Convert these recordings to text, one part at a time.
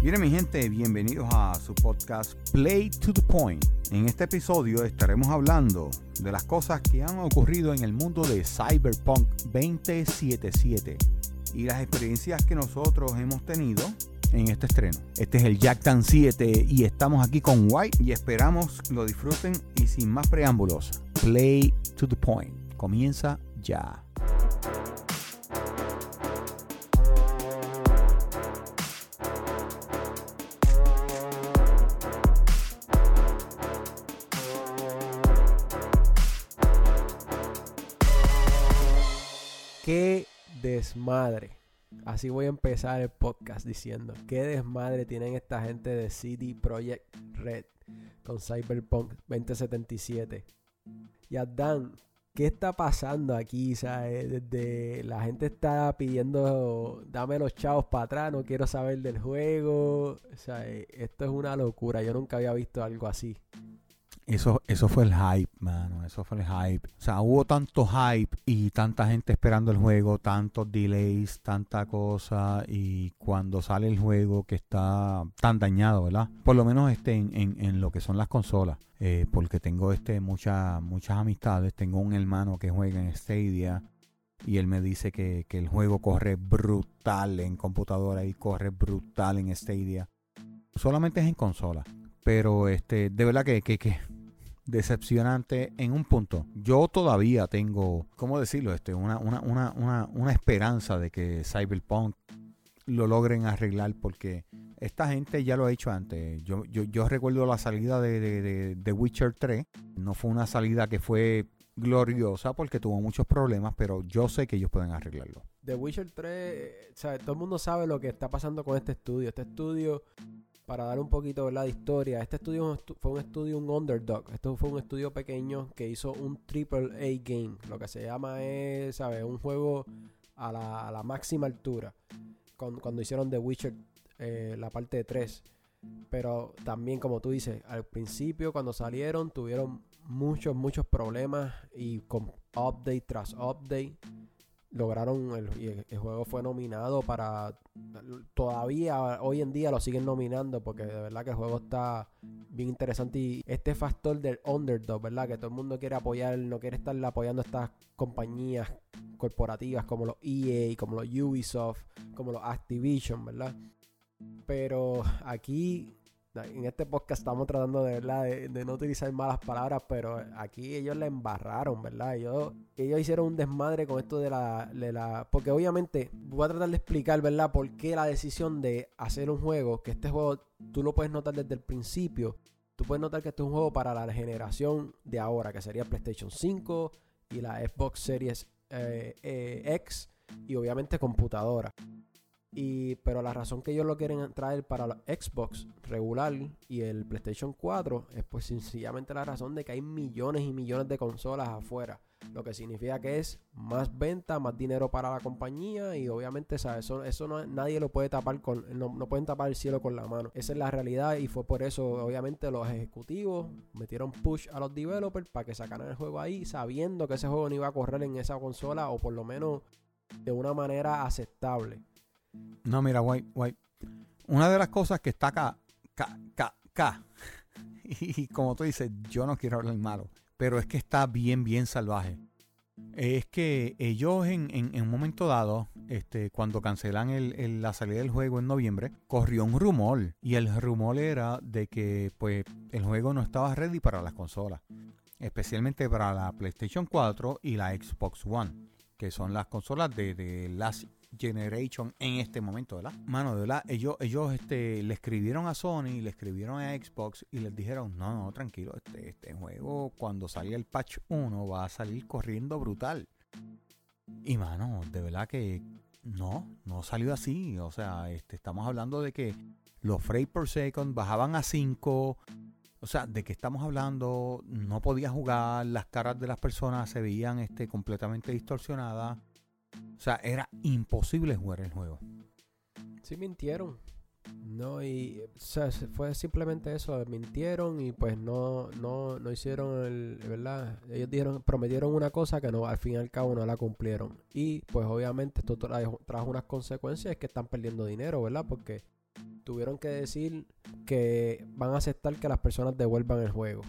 Miren mi gente, bienvenidos a su podcast Play to the Point. En este episodio estaremos hablando de las cosas que han ocurrido en el mundo de Cyberpunk 2077 y las experiencias que nosotros hemos tenido en este estreno. Este es el Jacktan 7 y estamos aquí con White y esperamos lo disfruten y sin más preámbulos, Play to the Point. Comienza ya. Desmadre. Así voy a empezar el podcast diciendo, qué desmadre tienen esta gente de CD Projekt Red con Cyberpunk 2077. Y Adán, ¿qué está pasando aquí? ¿sabes? Desde la gente está pidiendo, dame los chavos para atrás, no quiero saber del juego. O sea, esto es una locura, yo nunca había visto algo así. Eso, eso fue el hype, mano. Eso fue el hype. O sea, hubo tanto hype y tanta gente esperando el juego, tantos delays, tanta cosa. Y cuando sale el juego que está tan dañado, ¿verdad? Por lo menos este en, en, lo que son las consolas. Eh, porque tengo este muchas muchas amistades. Tengo un hermano que juega en Stadia. Y él me dice que, que el juego corre brutal en computadora y corre brutal en Stadia. Solamente es en consola. Pero este, de verdad que, que, que decepcionante en un punto. Yo todavía tengo, ¿cómo decirlo? Este, una, una, una, una, esperanza de que Cyberpunk lo logren arreglar porque esta gente ya lo ha hecho antes. Yo, yo, yo recuerdo la salida de, de, Witcher 3. No fue una salida que fue gloriosa porque tuvo muchos problemas, pero yo sé que ellos pueden arreglarlo. The Witcher 3, o todo el mundo sabe lo que está pasando con este estudio. Este estudio para dar un poquito de historia, este estudio fue un estudio, un underdog. Esto fue un estudio pequeño que hizo un triple A game. Lo que se llama es, ¿sabes? Un juego a la, máxima altura. Cuando, hicieron The Witcher, eh, la parte de 3. Pero también, como tú dices, al principio, cuando salieron, tuvieron muchos, muchos problemas. Y con update tras update lograron el, el, juego fue nominado para todavía hoy en día lo siguen nominando porque de verdad que el juego está bien interesante y este factor del underdog verdad que todo el mundo quiere apoyar no quiere estar apoyando a estas compañías corporativas como los EA como los Ubisoft como los Activision verdad pero aquí en este podcast estamos tratando de, ¿verdad? De, no utilizar malas palabras, pero aquí ellos la embarraron, ¿verdad? Ellos, ellos hicieron un desmadre con esto de la, de la... Porque obviamente voy a tratar de explicar, ¿verdad? Por qué la decisión de hacer un juego, que este juego tú lo puedes notar desde el principio. Tú puedes notar que este es un juego para la generación de ahora, que sería PlayStation 5 y la Xbox Series eh, eh, X y obviamente computadora. Y, pero la razón que ellos lo quieren traer para la Xbox regular y el PlayStation 4 es pues sencillamente la razón de que hay millones y millones de consolas afuera. Lo que significa que es más venta, más dinero para la compañía y obviamente eso, eso no, nadie lo puede tapar con, no, no pueden tapar el cielo con la mano. Esa es la realidad y fue por eso obviamente los ejecutivos metieron push a los developers para que sacaran el juego ahí sabiendo que ese juego no iba a correr en esa consola o por lo menos de una manera aceptable. No, mira, White, White. Una de las cosas que está acá, acá, acá, acá, y como tú dices, yo no quiero hablar malo, pero es que está bien, bien salvaje. Es que ellos en, en, un momento dado, este, cuando cancelan el, la salida del juego en noviembre, corrió un rumor. Y el rumor era de que pues, el juego no estaba ready para las consolas. Especialmente para la PlayStation 4 y la Xbox One. Que son las consolas de, de las Generation en este momento, ¿verdad? Mano, de verdad, ellos, ellos este, le escribieron a Sony, le escribieron a Xbox y les dijeron, no, no, tranquilo, este, este juego cuando salga el patch 1 va a salir corriendo brutal. Y mano, de verdad que no, no salió así. O sea, este, estamos hablando de que los frames per second bajaban a 5. O sea, de que estamos hablando, no podía jugar, las caras de las personas se veían este, completamente distorsionadas. O sea, era imposible jugar el juego. Sí, mintieron. No, y o sea, fue simplemente eso, mintieron y pues no, no, no hicieron el, ¿verdad? Ellos dijeron, prometieron una cosa que no, al fin y al cabo no la cumplieron. Y pues obviamente esto trajo, unas consecuencias que están perdiendo dinero, ¿verdad? Porque tuvieron que decir que van a aceptar que las personas devuelvan el juego.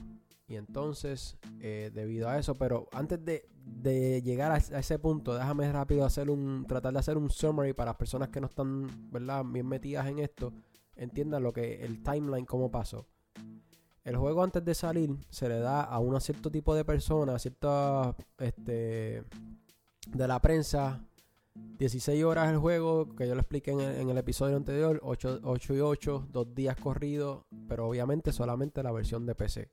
Y entonces, eh, debido a eso, pero antes de, llegar a, ese punto, déjame rápido hacer un, tratar de hacer un summary para las personas que no están, ¿verdad?, bien metidas en esto, entiendan lo que el timeline, cómo pasó. El juego antes de salir se le da a un cierto tipo de personas, cierta, este, de la prensa, 16 horas el juego, que yo lo expliqué en el, episodio anterior, 8, 8 y 8, dos días corridos, pero obviamente solamente la versión de PC.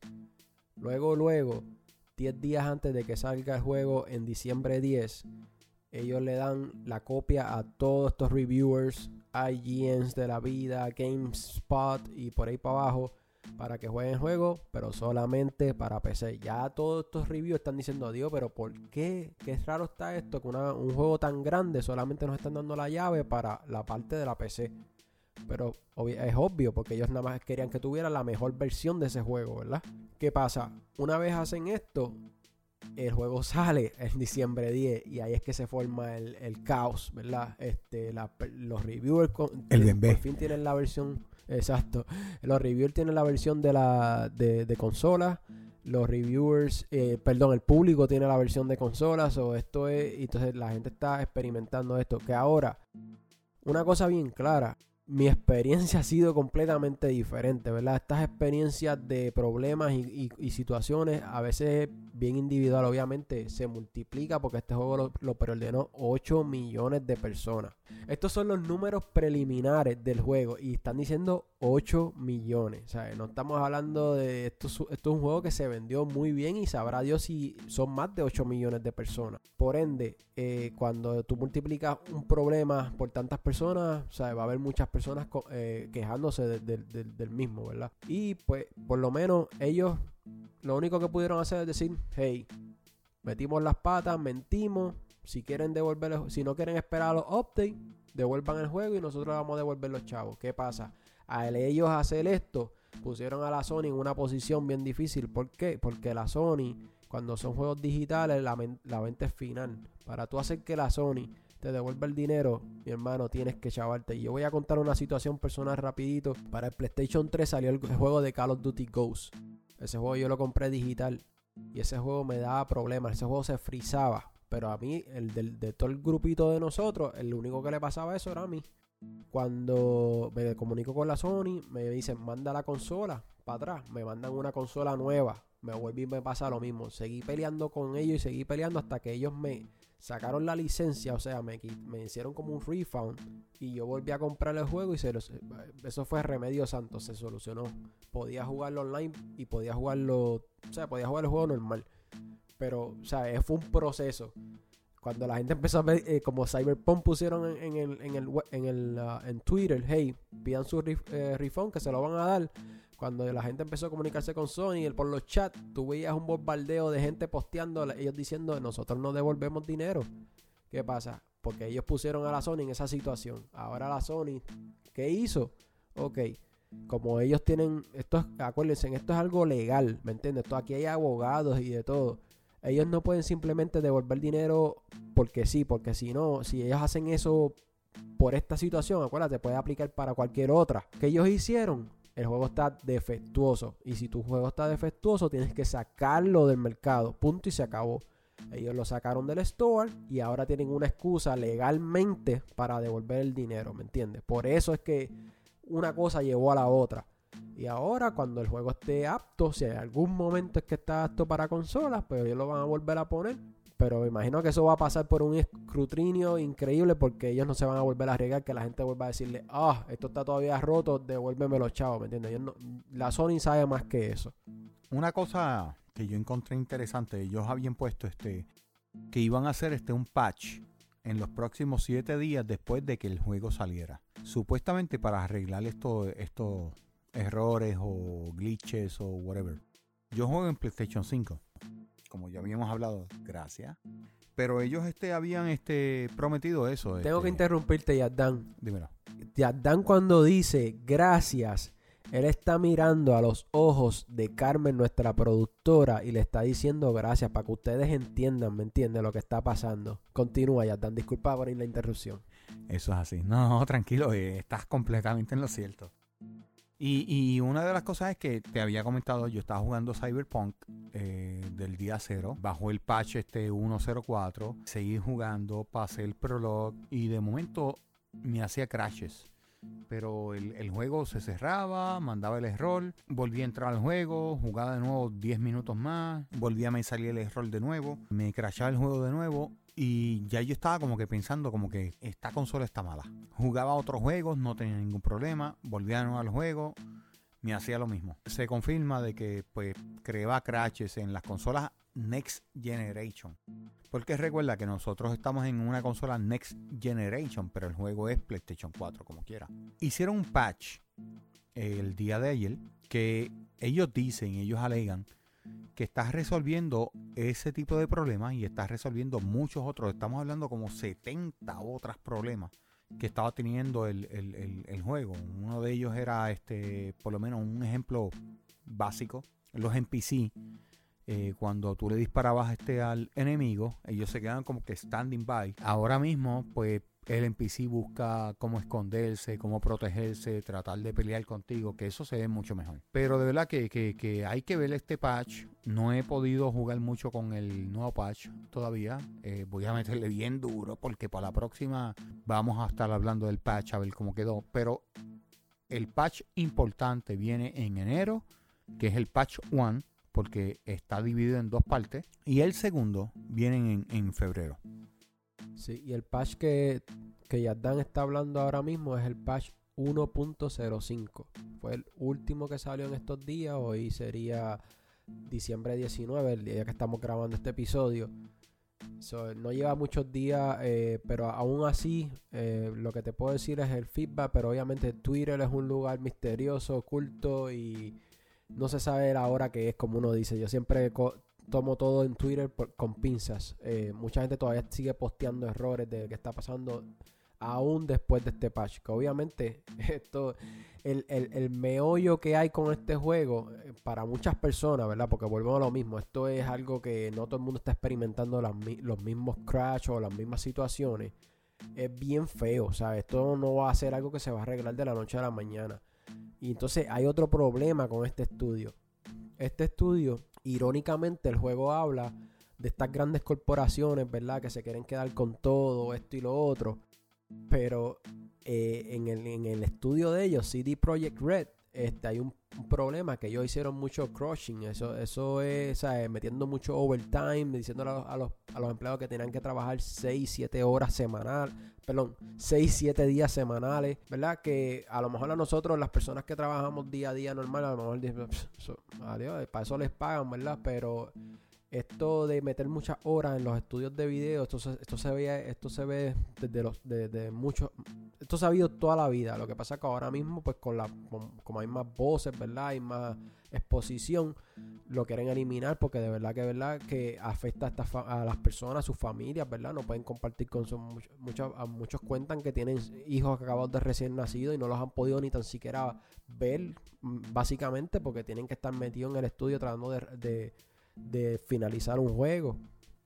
Luego, luego, 10 días antes de que salga el juego en diciembre 10, ellos le dan la copia a todos estos reviewers, IGNs de la vida, GameSpot y por ahí para abajo para que jueguen el juego, pero solamente para PC. Ya todos estos reviews están diciendo, Dios, pero ¿por qué? Qué raro está esto que un juego tan grande solamente nos están dando la llave para la parte de la PC. Pero es obvio, porque ellos nada más querían que tuviera la mejor versión de ese juego, ¿verdad? ¿Qué pasa? Una vez hacen esto, el juego sale en diciembre 10 y ahí es que se forma el, caos, ¿verdad? Este, los reviewers el por fin tienen la versión, exacto, los reviewers tienen la versión de la de, consola, los reviewers, eh, perdón, el público tiene la versión de consolas o esto es, y entonces la gente está experimentando esto, que ahora, una cosa bien clara, mi experiencia ha sido completamente diferente, ¿verdad? Estas experiencias de problemas y, situaciones, a veces bien individual, obviamente, se multiplica porque este juego lo, lo, preordenó 8 millones de personas. Estos son los números preliminares del juego y están diciendo 8 millones. Sea, no estamos hablando de esto, esto es un juego que se vendió muy bien y sabrá Dios si son más de 8 millones de personas. Por ende, eh, cuando tú multiplicas un problema por tantas personas, sea, va a haber muchas personas eh, quejándose del mismo, ¿verdad? Y pues, por lo menos ellos lo único que pudieron hacer es decir, hey, metimos las patas, mentimos. Si quieren devolver, si no quieren esperar los updates, devuelvan el juego y nosotros vamos a devolver los chavos. ¿Qué pasa? Al ellos hacer esto, pusieron a la Sony en una posición bien difícil. ¿Por qué? Porque la Sony, cuando son juegos digitales, la, venta es final. Para tú hacer que la Sony te devuelva el dinero, mi hermano, tienes que chavarte. Y yo voy a contar una situación personal rapidito. Para el PlayStation 3 salió el juego de Call of Duty Ghost. Ese juego yo lo compré digital. Y ese juego me daba problemas. Ese juego se frizaba. Pero a mí, el de todo el grupito de nosotros, el único que le pasaba eso era a mí. Cuando me comunico con la Sony, me dicen, manda la consola para atrás. Me mandan una consola nueva. Me vuelve y me pasa lo mismo. Seguí peleando con ellos y seguí peleando hasta que ellos me sacaron la licencia. O sea, me, me hicieron como un refund. Y yo volví a comprar el juego y se los, eso fue remedio santo. Se solucionó. Podía jugarlo online y podía jugarlo. O sea, podía jugar el juego normal. Pero, o sea, fue un proceso. Cuando la gente empezó a ver, eh, como Cyberpunk pusieron en, el, en, el, en, el, uh, en Twitter, hey, pidan su eh, refund que se lo van a dar. Cuando la gente empezó a comunicarse con Sony por los chats, tú veías un bombardeo de gente posteando, ellos diciendo, nosotros no devolvemos dinero. ¿Qué pasa? Porque ellos pusieron a la Sony en esa situación. Ahora la Sony, ¿qué hizo? Ok, como ellos tienen, esto acuérdense, esto es algo legal, ¿me entiendes? Esto aquí hay abogados y de todo. Ellos no pueden simplemente devolver dinero porque sí, porque si no, si ellos hacen eso por esta situación, acuérdate, puede aplicar para cualquier otra. ¿Qué ellos hicieron? El juego está defectuoso. Y si tu juego está defectuoso, tienes que sacarlo del mercado. Punto y se acabó. Ellos lo sacaron del store y ahora tienen una excusa legalmente para devolver el dinero, ¿me entiendes? Por eso es que una cosa llevó a la otra. Y ahora, cuando el juego esté apto, si en algún momento es que está apto para consolas, pues ellos lo van a volver a poner. Pero me imagino que eso va a pasar por un escrutinio increíble porque ellos no se van a volver a arriesgar que la gente vuelva a decirle, ah, esto está todavía roto, devuélveme los chavos, ¿me entiendes? la Sony sabe más que eso. Una cosa que yo encontré interesante, ellos habían puesto este, que iban a hacer este un patch en los próximos siete días después de que el juego saliera. Supuestamente para arreglar esto, estos errores o glitches o whatever. Yo juego en PlayStation 5, como ya habíamos hablado, gracias. Pero ellos este, habían este, prometido eso. Tengo que este, interrumpirte, Yaddan. Dímelo. Yaddan cuando dice gracias, él está mirando a los ojos de Carmen, nuestra productora, y le está diciendo gracias para que ustedes entiendan, ¿me entienden lo que está pasando? Continúa, Yaddan. Disculpa por la interrupción. Eso es así. No, tranquilo, eh, estás completamente en lo cierto. Y, y una de las cosas es que te había comentado, yo estaba jugando Cyberpunk eh, del día cero, bajo el patch este 104, seguí jugando, pasé el prolog y de momento me hacía crashes. Pero el, el juego se cerraba, mandaba el error, volví a entrar al juego, jugaba de nuevo 10 minutos más, volvía a salir el error de nuevo, me crashaba el juego de nuevo y ya yo estaba como que pensando como que esta consola está mala. Jugaba otros juegos, no tenía ningún problema, volvía de nuevo al juego, me hacía lo mismo. Se confirma de que pues creaba crashes en las consolas Next Generation. Porque recuerda que nosotros estamos en una consola Next Generation, pero el juego es PlayStation 4 como quiera. Hicieron un patch el día de ayer que ellos dicen, ellos alegan que está resolviendo ese tipo de problemas y está resolviendo muchos otros. Estamos hablando como 70 otros problemas que estaba teniendo el, el, el, el, juego. Uno de ellos era este, por lo menos un ejemplo básico. Los NPC, eh, cuando tú le disparabas este al enemigo, ellos se quedan como que standing by. Ahora mismo, pues el NPC busca cómo esconderse, cómo protegerse, tratar de pelear contigo, que eso se ve mucho mejor. Pero de verdad que, que, hay que ver este patch. No he podido jugar mucho con el nuevo patch todavía. Eh, voy a meterle bien duro porque para la próxima vamos a estar hablando del patch a ver cómo quedó. Pero el patch importante viene en enero, que es el patch 1, porque está dividido en dos partes. Y el segundo viene en, en febrero. Sí, y el patch que, que Yardan está hablando ahora mismo es el patch 1.05. Fue el último que salió en estos días. Hoy sería diciembre 19, el día que estamos grabando este episodio. So, no lleva muchos días, eh, pero aún así eh, lo que te puedo decir es el feedback, pero obviamente Twitter es un lugar misterioso, oculto y no se sabe la hora que es como uno dice. Yo siempre tomo todo en Twitter con pinzas. Eh, mucha gente todavía sigue posteando errores de que está pasando aún después de este patch. Obviamente esto, el, el, el, meollo que hay con este juego, eh, para muchas personas, ¿verdad? Porque volvemos a lo mismo, esto es algo que no todo el mundo está experimentando las, los mismos crash o las mismas situaciones. Es bien feo, sea Esto no va a ser algo que se va a arreglar de la noche a la mañana. Y entonces hay otro problema con este estudio. Este estudio irónicamente el juego habla de estas grandes corporaciones, ¿verdad? Que se quieren quedar con todo, esto y lo otro. Pero eh, en, el, en, el, estudio de ellos, CD Projekt Red, este, hay un, problema que ellos hicieron mucho crushing. Eso, eso es, ¿sabes? Metiendo mucho overtime, diciéndole a los, a los, a los empleados que tenían que trabajar 6, 7 horas semanal, perdón, 6, 7 días semanales, ¿verdad? Que a lo mejor a nosotros, las personas que trabajamos día a día normal, a lo mejor dicen, adiós, para eso les pagan, ¿verdad? Pero esto de meter muchas horas en los estudios de video, esto se, esto se ve, esto se ve desde los, desde muchos, esto se ha habido toda la vida. Lo que pasa es que ahora mismo, pues con la, como hay más voces, ¿verdad? Hay más exposición, lo quieren eliminar porque de verdad que verdad que afecta a, esta a las personas, a sus familias, ¿verdad? No pueden compartir con sus muchos, muchos cuentan que tienen hijos acabados de recién nacidos y no los han podido ni tan siquiera ver, básicamente, porque tienen que estar metidos en el estudio tratando de de finalizar un juego.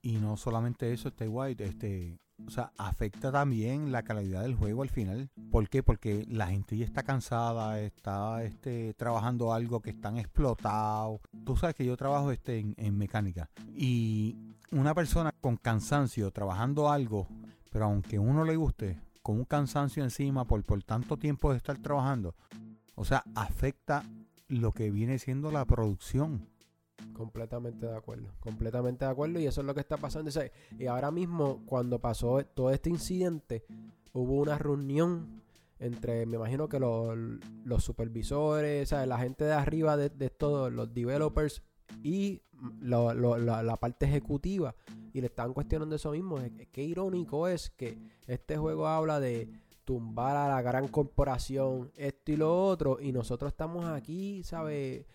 Y no solamente eso, este White, este, o sea, afecta también la calidad del juego al final. ¿Por qué? Porque la gente ya está cansada, está este, trabajando algo que están explotados. Tú sabes que yo trabajo este, en, en mecánica. Y una persona con cansancio trabajando algo, pero aunque uno le guste, con un cansancio encima por, por tanto tiempo de estar trabajando, o sea, afecta lo que viene siendo la producción. Completamente de acuerdo, completamente de acuerdo y eso es lo que está pasando. Y ahora mismo, cuando pasó todo este incidente, hubo una reunión entre, me imagino que los, los supervisores, ¿sabes? la gente de arriba de, de todos los developers y la, la, parte ejecutiva. Y le estaban cuestionando eso mismo. Qué irónico es que este juego habla de tumbar a la gran corporación, esto y lo otro, y nosotros estamos aquí, ¿sabes?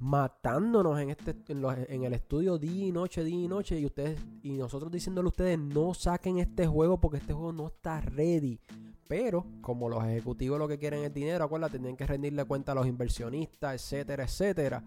Matándonos en este en, el estudio día y noche, día y noche y ustedes y nosotros diciéndole a ustedes no saquen este juego porque este juego no está ready. Pero como los ejecutivos lo que quieren es dinero, acuérdate, tienen que rendirle cuenta a los inversionistas, etcétera, etcétera.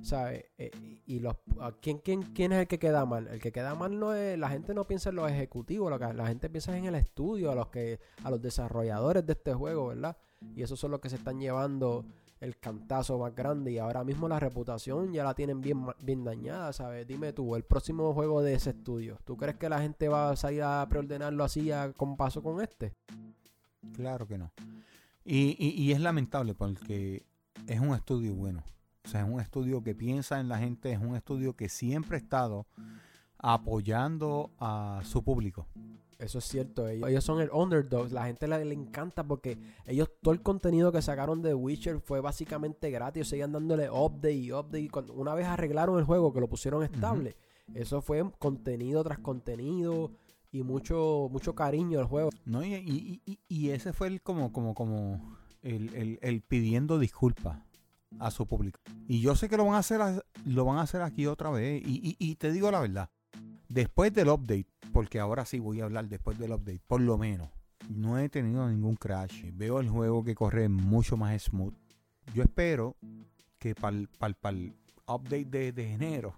¿Sabes? Eh, y los ¿quién, quién, quién es el que queda mal? El que queda mal no es, la gente no piensa en los ejecutivos, lo que, la gente piensa en el estudio, a los que, a los desarrolladores de este juego, ¿verdad? Y esos son los que se están llevando el cantazo más grande y ahora mismo la reputación ya la tienen bien, bien dañada, ¿sabes? Dime tú, el próximo juego de ese estudio, ¿tú crees que la gente va a salir a preordenarlo así a, con paso con este? Claro que no. Y, y, es lamentable porque es un estudio bueno. O sea, es un estudio que piensa en la gente, es un estudio que siempre ha estado apoyando a su público. Eso es cierto, ellos, son el underdog, la gente le, encanta porque ellos todo el contenido que sacaron de Witcher fue básicamente gratis, seguían dándole update y update, cuando, una vez arreglaron el juego que lo pusieron estable, eso fue contenido tras contenido y mucho mucho cariño al juego. No, y, y, ese fue el como como como el, el, pidiendo disculpas a su público. Y yo sé que lo van a hacer lo van a hacer aquí otra vez y, y te digo la verdad, después del update porque ahora sí voy a hablar después del update, por lo menos. No he tenido ningún crash. Veo el juego que corre mucho más smooth. Yo espero que para el update de, de enero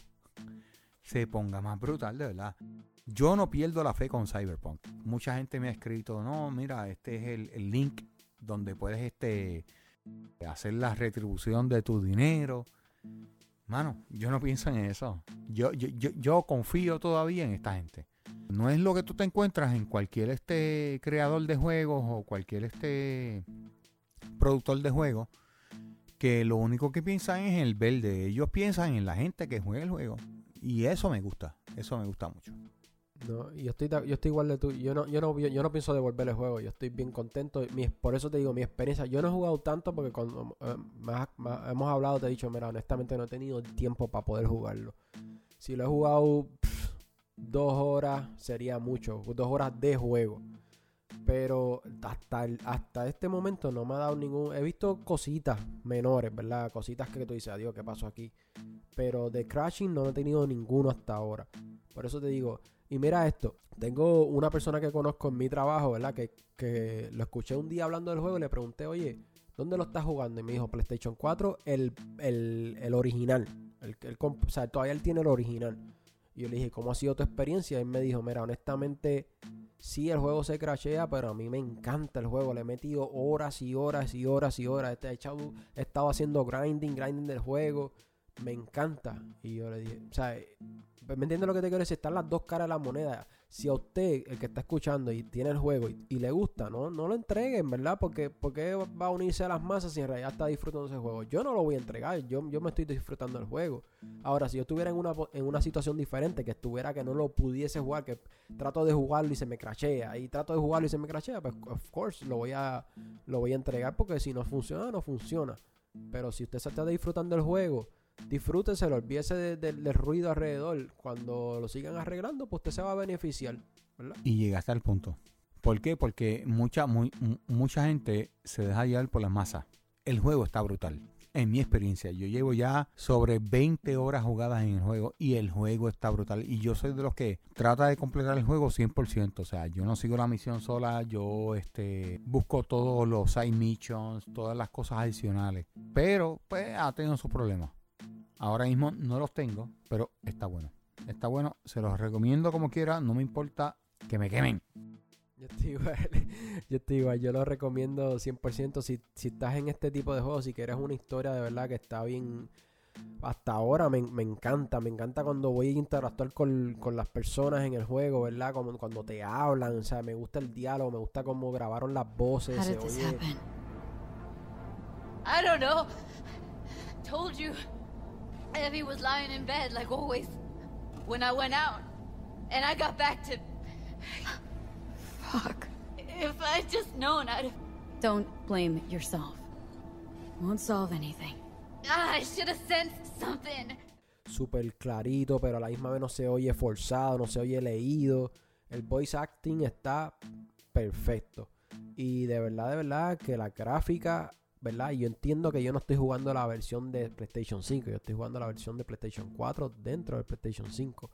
se ponga más brutal, de verdad. Yo no pierdo la fe con Cyberpunk. Mucha gente me ha escrito, no, mira, este es el, el link donde puedes este, hacer la retribución de tu dinero. Mano, yo no pienso en eso. Yo, yo, yo, yo confío todavía en esta gente. No es lo que tú te encuentras en cualquier este creador de juegos o cualquier este productor de juegos que lo único que piensan es en el verde. Ellos piensan en la gente que juega el juego. Y eso me gusta. Eso me gusta mucho. No, yo estoy, yo estoy igual de tú. Yo no, yo no, yo no pienso devolver el juego. Yo estoy bien contento. por eso te digo, mi experiencia. Yo no he jugado tanto porque cuando eh, hemos hablado, te he dicho, mira, honestamente no he tenido tiempo para poder jugarlo. Si lo he jugado dos horas sería mucho, dos horas de juego. Pero hasta, hasta este momento no me ha dado ningún... He visto cositas menores, ¿verdad? Cositas que tú dices, adiós, ¿qué pasó aquí? Pero de crashing no he tenido ninguno hasta ahora. Por eso te digo, y mira esto, tengo una persona que conozco en mi trabajo, ¿verdad? Que, que lo escuché un día hablando del juego y le pregunté, oye, ¿dónde lo estás jugando? Y me dijo, PlayStation 4, el, el, original. El, el, o sea, todavía él tiene el original. Y yo le dije, ¿cómo ha sido tu experiencia? Y él me dijo, mira, honestamente, sí el juego se crashea, pero a mí me encanta el juego. Le he metido horas y horas y horas y horas. He, he estado haciendo grinding, grinding del juego. Me encanta. Y yo le dije, o sea, ¿me entiendes lo que te quiero decir? Están las dos caras de la moneda si a usted, el que está escuchando y tiene el juego y, le gusta, ¿no? No lo entreguen, ¿verdad? Porque, porque va a unirse a las masas si en realidad está disfrutando ese juego. Yo no lo voy a entregar, yo, yo me estoy disfrutando del juego. Ahora, si yo estuviera en una, en una situación diferente, que estuviera que no lo pudiese jugar, que trato de jugarlo y se me crashea, y trato de jugarlo y se me crashea, pues of course lo voy a, lo voy a entregar porque si no funciona, no funciona. Pero si usted se está disfrutando del juego, disfrúteselo, olvídese del ruido alrededor. Cuando lo sigan arreglando, pues usted se va a beneficiar. Y llega hasta el punto. ¿Por qué? Porque mucha, muy, mucha gente se deja llevar por las masas. El juego está brutal. En mi experiencia, yo llevo ya sobre 20 horas jugadas en el juego y el juego está brutal. Y yo soy de los que trata de completar el juego 100%. O sea, yo no sigo la misión sola, yo este, busco todos los side missions, todas las cosas adicionales. Pero, pues, ha tenido sus problemas. Ahora mismo no los tengo, pero está bueno. Está bueno, se los recomiendo como quiera, no me importa que me quemen. Yo estoy igual, yo estoy igual, yo lo recomiendo 100%. Si, si estás en este tipo de juegos, si quieres una historia de verdad que está bien, hasta ahora me, encanta, me encanta cuando voy a interactuar con, las personas en el juego, ¿verdad? Como cuando te hablan, o sea, me gusta el diálogo, me gusta cómo grabaron las voces, se oye... I don't know. Told you. Evie was lying in bed like always when I went out. And I got back to. Fuck. If I'd just known, I'd have. Don't blame yourself. Won't solve anything. Ah, I should have sensed something. Super clarito, pero a la misma vez no se oye forzado, no se oye leído. El voice acting está perfecto. Y de verdad, de verdad, que la gráfica ¿verdad? Y yo entiendo que yo no estoy jugando la versión de PlayStation 5, yo estoy jugando la versión de PlayStation 4 dentro del PlayStation 5.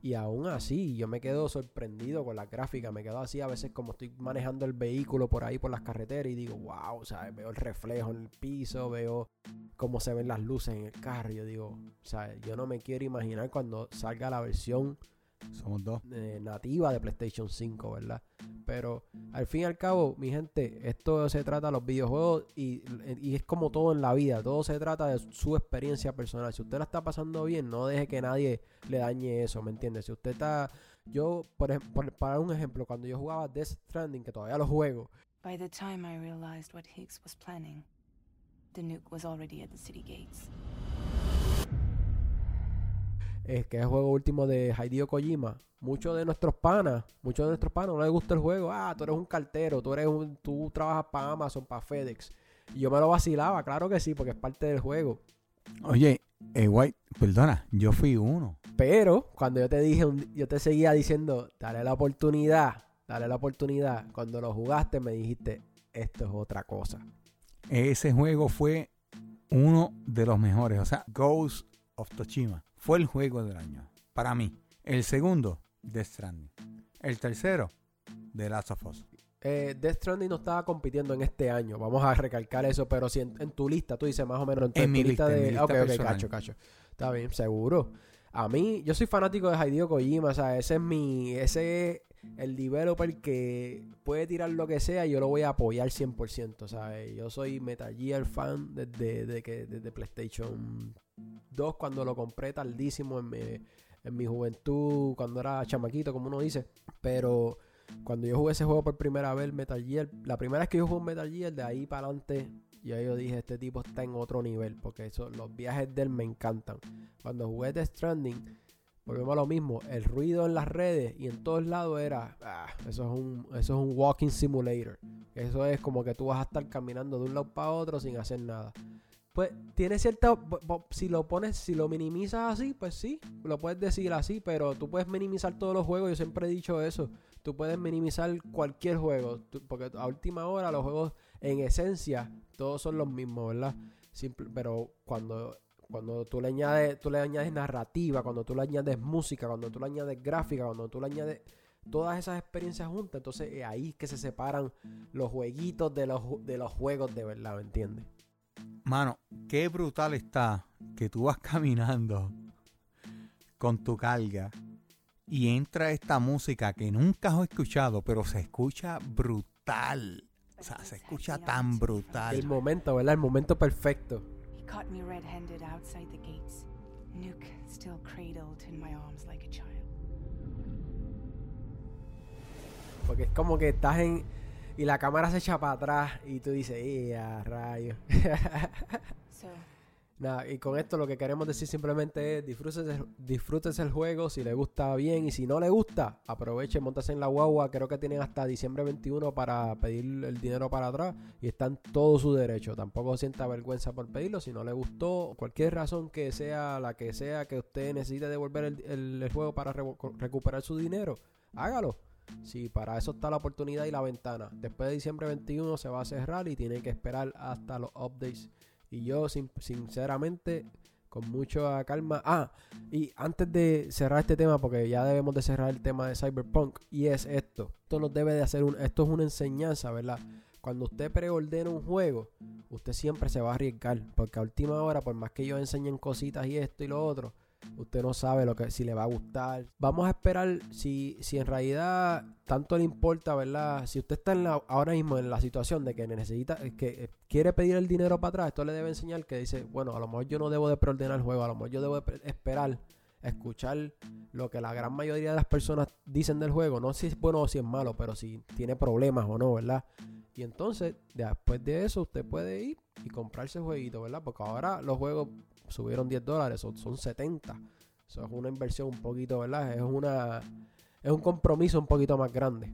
Y aún así, yo me quedo sorprendido con la gráfica, me quedo así a veces como estoy manejando el vehículo por ahí por las carreteras y digo, wow, o sea, veo el reflejo en el piso, veo cómo se ven las luces en el carro, yo digo, o sea, yo no me quiero imaginar cuando salga la versión Somos dos. eh, nativa de PlayStation 5, ¿verdad? Pero al fin y al cabo, mi gente, esto se trata de los videojuegos y, y es como todo en la vida, todo se trata de su experiencia personal. Si usted la está pasando bien, no deje que nadie le dañe eso, ¿me entiende? Si usted está, yo, por ejemplo, para un ejemplo, cuando yo jugaba Death Stranding, que todavía lo juego, By the time I realized what was planning, the nuke was already at the city gates. Eh, que es el juego último de Hideo Kojima, muchos de nuestros panas, muchos de nuestros panas no les gusta el juego. Ah, tú eres un cartero, tú eres un, tú trabajas para Amazon, para FedEx. Y yo me lo vacilaba, claro que sí, porque es parte del juego. Oye, eh, White, perdona, yo fui uno. Pero cuando yo te dije, yo te seguía diciendo, dale la oportunidad, dale la oportunidad. Cuando lo jugaste me dijiste, esto es otra cosa. Ese juego fue uno de los mejores. O sea, Ghost of Tsushima fue el juego del año. Para mí. El segundo, Death Stranding. El tercero, The Last of Us. Eh, Death Stranding no estaba compitiendo en este año, vamos a recalcar eso, pero si en, en tu lista, tú dices más o menos en tu, En mi tu lista de... mi lista ok, cacho, cacho. Está bien, seguro. A mí, yo soy fanático de Hideo Kojima, o sea, ese es mi... Ese es el developer que puede tirar lo que sea yo lo voy a apoyar 100%, ¿sabes? Yo soy Metal Gear fan desde, que, desde PlayStation 2 cuando lo compré tardísimo en mi, en mi juventud, cuando era chamaquito, como uno dice. Pero cuando yo jugué ese juego por primera vez, Metal Gear, la primera vez que yo jugué Metal Gear, de ahí para adelante, ya yo dije, este tipo está en otro nivel, porque eso, los viajes de él me encantan. Cuando jugué The Stranding, volvemos a lo mismo, el ruido en las redes y en todos lados era, ah, eso es un, eso es un walking simulator. Eso es como que tú vas a estar caminando de un lado para otro sin hacer nada. Pues tiene cierta. Si lo pones, si lo minimizas así, pues sí, lo puedes decir así, pero tú puedes minimizar todos los juegos. Yo siempre he dicho eso. Tú puedes minimizar cualquier juego, porque a última hora los juegos, en esencia, todos son los mismos, ¿verdad? Simple- pero cuando, cuando tú le añades, tú le añades narrativa, cuando tú le añades música, cuando tú le añades gráfica, cuando tú le añades todas esas experiencias juntas, entonces es ahí que se separan los jueguitos de los, de los juegos de verdad, ¿me entiendes? Mano, qué brutal está que tú vas caminando con tu carga y entra esta música que nunca has escuchado, pero se escucha brutal. O sea, se escucha tan brutal. El momento, ¿verdad? El momento perfecto. Caught me red-handed outside the gates. Nuke still cradled in my arms like a child. Porque es como que estás en. Y la cámara se echa para atrás y tú dices, ¡eh, a rayos! So, Y con esto lo que queremos decir simplemente es disfrútese, disfrútese el juego si le gusta bien y si no le gusta, aproveche, montase en la guagua. Creo que tienen hasta diciembre 21 para pedir el dinero para atrás y está en todo su derecho. Tampoco sienta vergüenza por pedirlo. Si no le gustó, cualquier razón que sea la que sea que usted necesite devolver el, juego para recuperar su dinero, hágalo. Sí, para eso está la oportunidad y la ventana. Después de diciembre 21 se va a cerrar y tiene que esperar hasta los updates. Y yo, sin- sinceramente, con mucha calma. Ah, y antes de cerrar este tema, porque ya debemos de cerrar el tema de Cyberpunk, y es esto. Esto nos debe de hacer un. Esto es una enseñanza, ¿verdad? Cuando usted preordena un juego, usted siempre se va a arriesgar. Porque a última hora, por más que ellos enseñen cositas y esto y lo otro, usted no sabe lo que si le va a gustar. Vamos a esperar si, si en realidad tanto le importa, ¿verdad? Si usted está en la, ahora mismo en la situación de que necesita, eh, que eh, quiere pedir el dinero para atrás, esto le debe enseñar que dice, bueno, a lo mejor yo no debo de preordenar el juego, a lo mejor yo debo de esperar, escuchar lo que la gran mayoría de las personas dicen del juego, no si es bueno o si es malo, pero si tiene problemas o no, ¿verdad? Y entonces, después de eso, usted puede ir y comprarse el jueguito, ¿verdad? Porque ahora los juegos subieron 10 dólares, son, son 70. Eso es una inversión un poquito, ¿verdad? Es una es un compromiso un poquito más grande.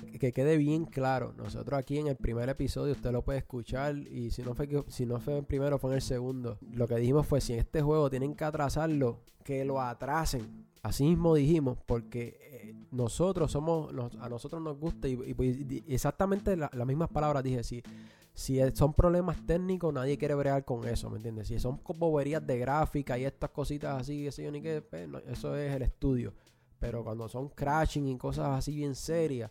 Que- Que quede bien claro, nosotros aquí en el primer episodio usted lo puede escuchar y si no fue que- si no fue el primero fue en el segundo. Lo que dijimos fue si en este juego tienen que atrasarlo, que lo atrasen. Así mismo dijimos, porque eh, nosotros somos, a nosotros nos gusta y, exactamente la- las mismas palabras dije, si, si son problemas técnicos, nadie quiere bregar con eso, ¿me entiendes? Si son boberías de gráfica y estas cositas así, yo, ni qué, pues, eso es el estudio. Pero cuando son crashing y cosas así bien serias,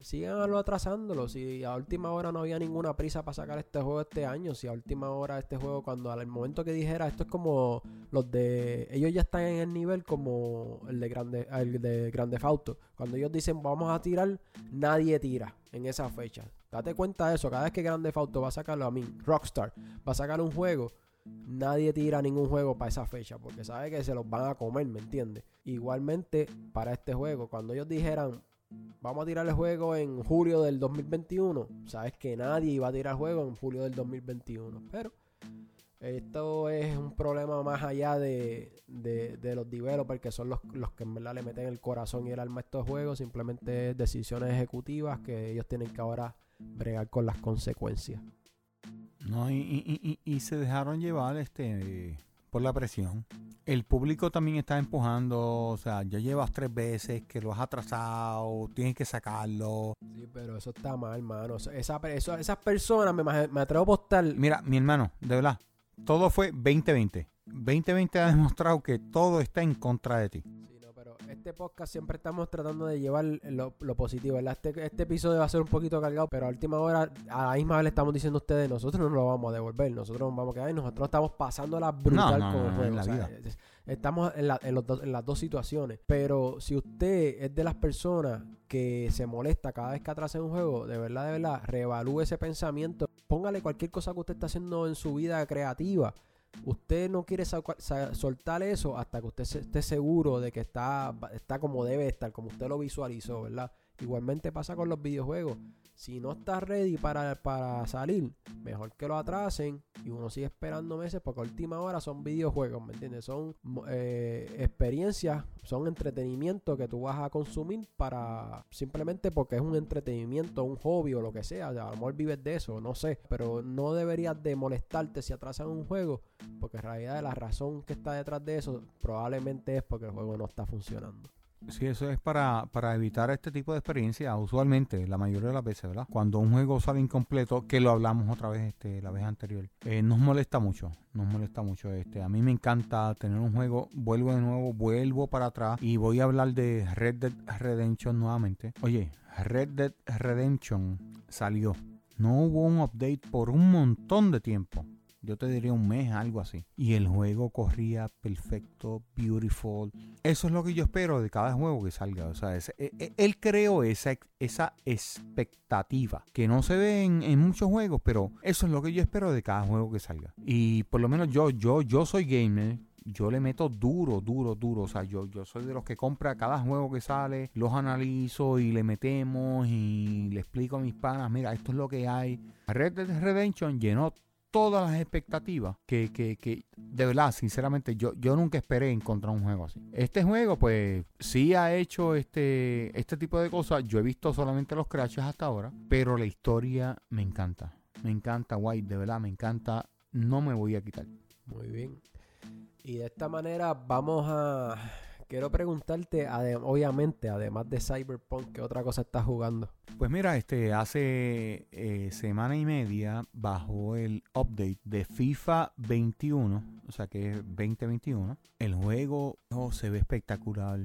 síganlo atrasándolo. Si a última hora no había ninguna prisa para sacar este juego este año, si a última hora este juego, cuando al momento que dijera, esto es como los de. Ellos ya están en el nivel como el de Grande, el de Grande Fauto. Cuando ellos dicen vamos a tirar, nadie tira en esa fecha. Date cuenta de eso. Cada vez que Grande Fauto va a sacarlo a mí, Rockstar, va a sacar un juego. Nadie tira ningún juego para esa fecha porque sabe que se los van a comer, ¿me entiendes? Igualmente para este juego, cuando ellos dijeran vamos a tirar el juego en julio del 2021. Sabes que nadie iba a tirar el juego en julio del 2021. Pero esto es un problema más allá de, de, los developers, que son los, los, que en verdad le meten el corazón y el alma a estos juegos. Simplemente decisiones ejecutivas que ellos tienen que ahora bregar con las consecuencias. No, y, y, y, y se dejaron llevar este por la presión. El público también está empujando, o sea, ya llevas tres veces que lo has atrasado, tienes que sacarlo. Sí, pero eso está mal, hermano. Esa, esas personas, me, me atrevo a apostar. Mira, mi hermano, de verdad, todo fue 2020. 2020 ha demostrado que todo está en contra de ti este podcast siempre estamos tratando de llevar lo, positivo, Este, este, episodio va a ser un poquito cargado, pero a última hora, a la misma vez le estamos diciendo a ustedes, nosotros no lo vamos a devolver, nosotros nos vamos a quedar y nosotros estamos pasando la brutal con el juego. estamos en, en las dos situaciones, pero si usted es de las personas que se molesta cada vez que atrasa un juego, de verdad, de verdad, reevalúe ese pensamiento, póngale cualquier cosa que usted está haciendo en su vida creativa Usted no quiere soltar eso hasta que usted esté seguro de que está, está como debe estar, como usted lo visualizó, ¿verdad? Igualmente pasa con los videojuegos. Si no estás ready para, para salir, mejor que lo atrasen y uno sigue esperando meses porque a última hora son videojuegos, ¿me entiendes? Son eh, experiencias, son entretenimiento que tú vas a consumir para simplemente porque es un entretenimiento, un hobby o lo que sea. a lo mejor vives de eso, no sé, pero no deberías de molestarte si atrasan un juego porque en realidad la razón que está detrás de eso probablemente es porque el juego no está funcionando. Sí, eso es para, para evitar este tipo de experiencia, usualmente, la mayoría de las veces, ¿verdad? Cuando un juego sale incompleto, que lo hablamos otra vez este, la vez anterior, eh, nos molesta mucho, nos molesta mucho. este A mí me encanta tener un juego, vuelvo de nuevo, vuelvo para atrás y voy a hablar de Red Dead Redemption nuevamente. Oye, Red Dead Redemption salió. No hubo un update por un montón de tiempo yo te diría un mes, algo así. Y el juego corría perfecto, beautiful. Eso es lo que yo espero de cada juego que salga. O sea, e, e, él creó esa, esa expectativa que no se ve en, muchos juegos, pero eso es lo que yo espero de cada juego que salga. Y por lo menos yo, yo, yo soy gamer yo le meto duro, duro, duro. O sea, yo, yo soy de los que compra cada juego que sale, los analizo y le metemos y le explico a mis panas, mira, esto es lo que hay. Red Dead Redemption llenó todas las expectativas que, que, que, de verdad, sinceramente, yo, yo nunca esperé encontrar un juego así. Este juego, pues, sí ha hecho este, este tipo de cosas. Yo he visto solamente los crashes hasta ahora, pero la historia me encanta. Me encanta, White, de verdad, me encanta. No me voy a quitar. Muy bien. Y de esta manera vamos a quiero preguntarte, obviamente, además de Cyberpunk, ¿qué otra cosa estás jugando? Pues mira, este hace eh, semana y media bajó el update de FIFA 21, o sea que es 2021. El juego oh, se ve espectacular.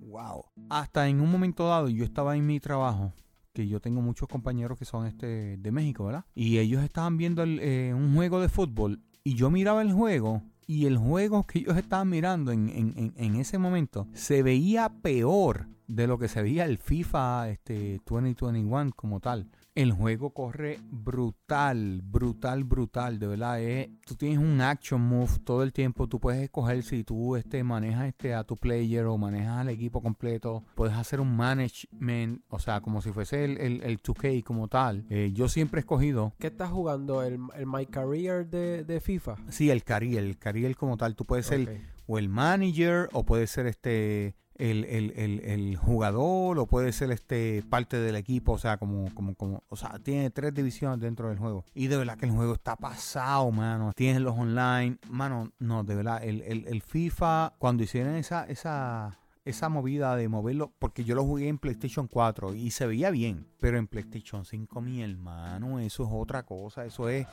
Wow. Hasta en un momento dado yo estaba en mi trabajo que yo tengo muchos compañeros que son este de México, ¿verdad? Y ellos estaban viendo eh, un juego de fútbol y yo miraba el juego y el juego que ellos estaban mirando en, en, en, ese momento se veía peor de lo que se veía el FIFA este, 2021 como tal el juego corre brutal, brutal, brutal, de verdad. Es, tú tienes un action move todo el tiempo. Tú puedes escoger si tú este, manejas este, a tu player o manejas al equipo completo. Puedes hacer un management, o sea, como si fuese el, el, 2K como tal. Eh, yo siempre he escogido. ¿Qué estás jugando? ¿El, el My Career de, de, FIFA? Sí, el career, el career como tal. Tú puedes ser o el manager o puede ser este el, el, el, jugador o puede ser este parte del equipo, o sea, como, como, como, o sea, tiene tres divisiones dentro del juego. Y de verdad que el juego está pasado, mano. Tienes los online, mano, no, de verdad, el, el, el FIFA, cuando hicieron esa, esa, esa movida de moverlo, porque yo lo jugué en PlayStation 4 y se veía bien, pero en PlayStation 5, mi hermano, eso es otra cosa, eso es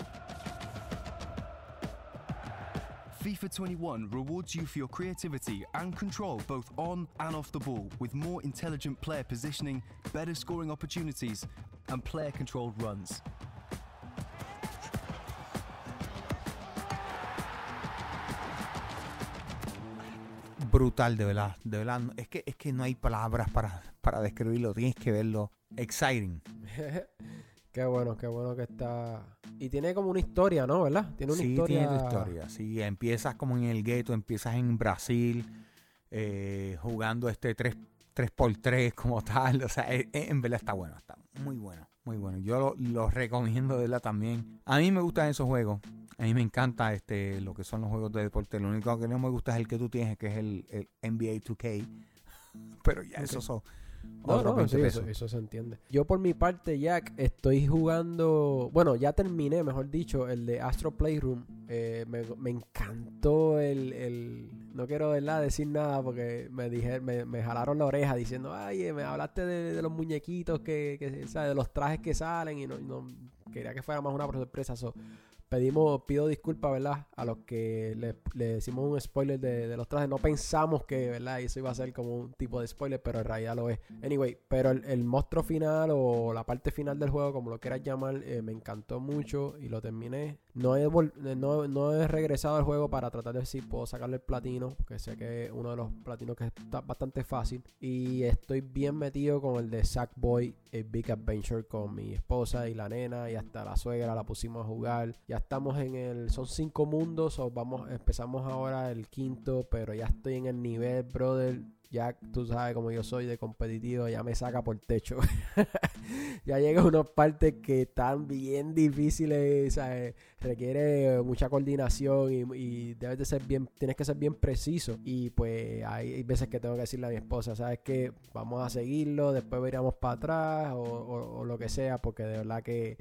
FIFA 21 rewards you for your creativity and control both on and off the ball with more intelligent player positioning, better scoring opportunities, and player controlled runs. Brutal, de verdad, de verdad. Es que, es que no hay palabras para, para describirlo, tienes que verlo. Exciting. qué bueno, qué bueno que está. Y tiene como una historia, ¿no? ¿Verdad? Tiene una sí, historia. tiene tu historia. Sí, empiezas como en el gueto, empiezas en Brasil, eh, jugando este 3, 3x3 como tal. O sea, eh, en verdad está bueno, está muy bueno, muy bueno. Yo lo, lo recomiendo de verdad también. A mí me gustan esos juegos. A mí me encanta este lo que son los juegos de deporte. Lo único que no me gusta es el que tú tienes, que es el, el NBA 2K. Pero ya, Ok. eso son No, no, 20 sí, pesos. eso, eso se entiende. Yo por mi parte, Jack, estoy jugando, bueno, ya terminé, mejor dicho, el de Astro Playroom. Eh, me, me encantó el, el- no quiero ¿verdad? decir nada porque me dije, me, me jalaron la oreja diciendo, ay, eh, me hablaste de, de los muñequitos que, que ¿sabes? de los trajes que salen y no, no- quería que fuera más una sorpresa. so, pedimos, pido disculpas, ¿verdad? A los que le, le decimos un spoiler de, de los trajes. No pensamos que, ¿verdad? Eso iba a ser como un tipo de spoiler, pero en realidad lo es. Anyway, pero el, el monstruo final o la parte final del juego, como lo quieras llamar, eh, me encantó mucho y lo terminé. No he, no, no he regresado al juego para tratar de ver si puedo sacarle el platino, porque sé que es uno de los platinos que está bastante fácil. Y estoy bien metido con el de Sackboy, el Big Adventure, con mi esposa y la nena, y hasta la suegra la pusimos a jugar. Ya estamos en el. Son cinco mundos, o vamos, empezamos ahora el quinto, pero ya estoy en el nivel, brother. Ya tú sabes como yo soy de competitivo, ya me saca por techo. ya llega a unas partes que están bien difíciles, ¿sabes? requiere mucha coordinación y, y debes de ser bien, tienes que ser bien preciso. Y pues hay, veces que tengo que decirle a mi esposa, ¿sabes qué? Vamos a seguirlo, después veremos para atrás o, o- o lo que sea, porque de verdad que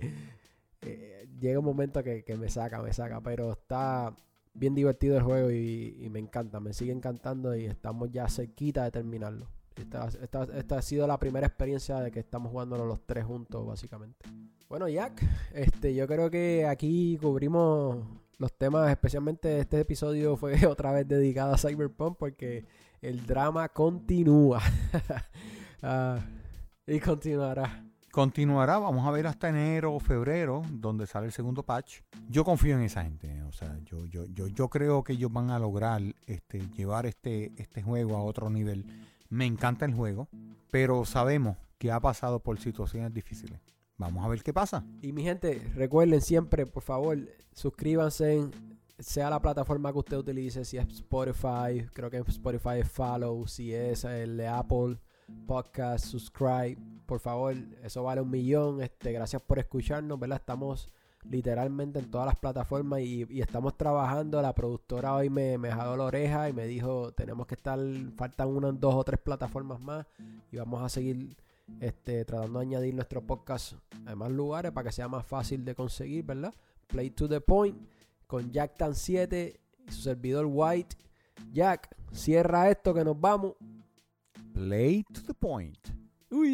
eh, llega un momento que, que me saca, me saca, pero está bien divertido el juego y, me encanta, me sigue encantando y estamos ya cerquita de terminarlo. Esta, esta- esta ha sido la primera experiencia de que estamos jugándolo los tres juntos, básicamente. Bueno, Jack, este, yo creo que aquí cubrimos los temas, especialmente este episodio fue otra vez dedicado a Cyberpunk porque el drama continúa. Ah, y continuará. Continuará, vamos a ver hasta enero o febrero, donde sale el segundo patch. Yo confío en esa gente, o sea, yo, yo, yo, yo creo que ellos van a lograr este, llevar este, este juego a otro nivel. Me encanta el juego, pero sabemos que ha pasado por situaciones difíciles. Vamos a ver qué pasa. Y mi gente, recuerden siempre, por favor, suscríbanse, en- sea la plataforma que usted utilice, si es Spotify, creo que Spotify es Follow, si es el Apple Podcast, subscribe, por favor, eso vale un millón. Este, gracias por escucharnos, ¿verdad? Estamos literalmente en todas las plataformas y, estamos trabajando. La productora hoy me, me jaló la oreja y me dijo, tenemos que estar, faltan unas dos o tres plataformas más y vamos a seguir este, tratando de añadir nuestro podcast a más lugares para que sea más fácil de conseguir, ¿verdad? Play to the point con Jack Tan 7 y su servidor White. Jack, cierra esto que nos vamos. Play to the point. Ui!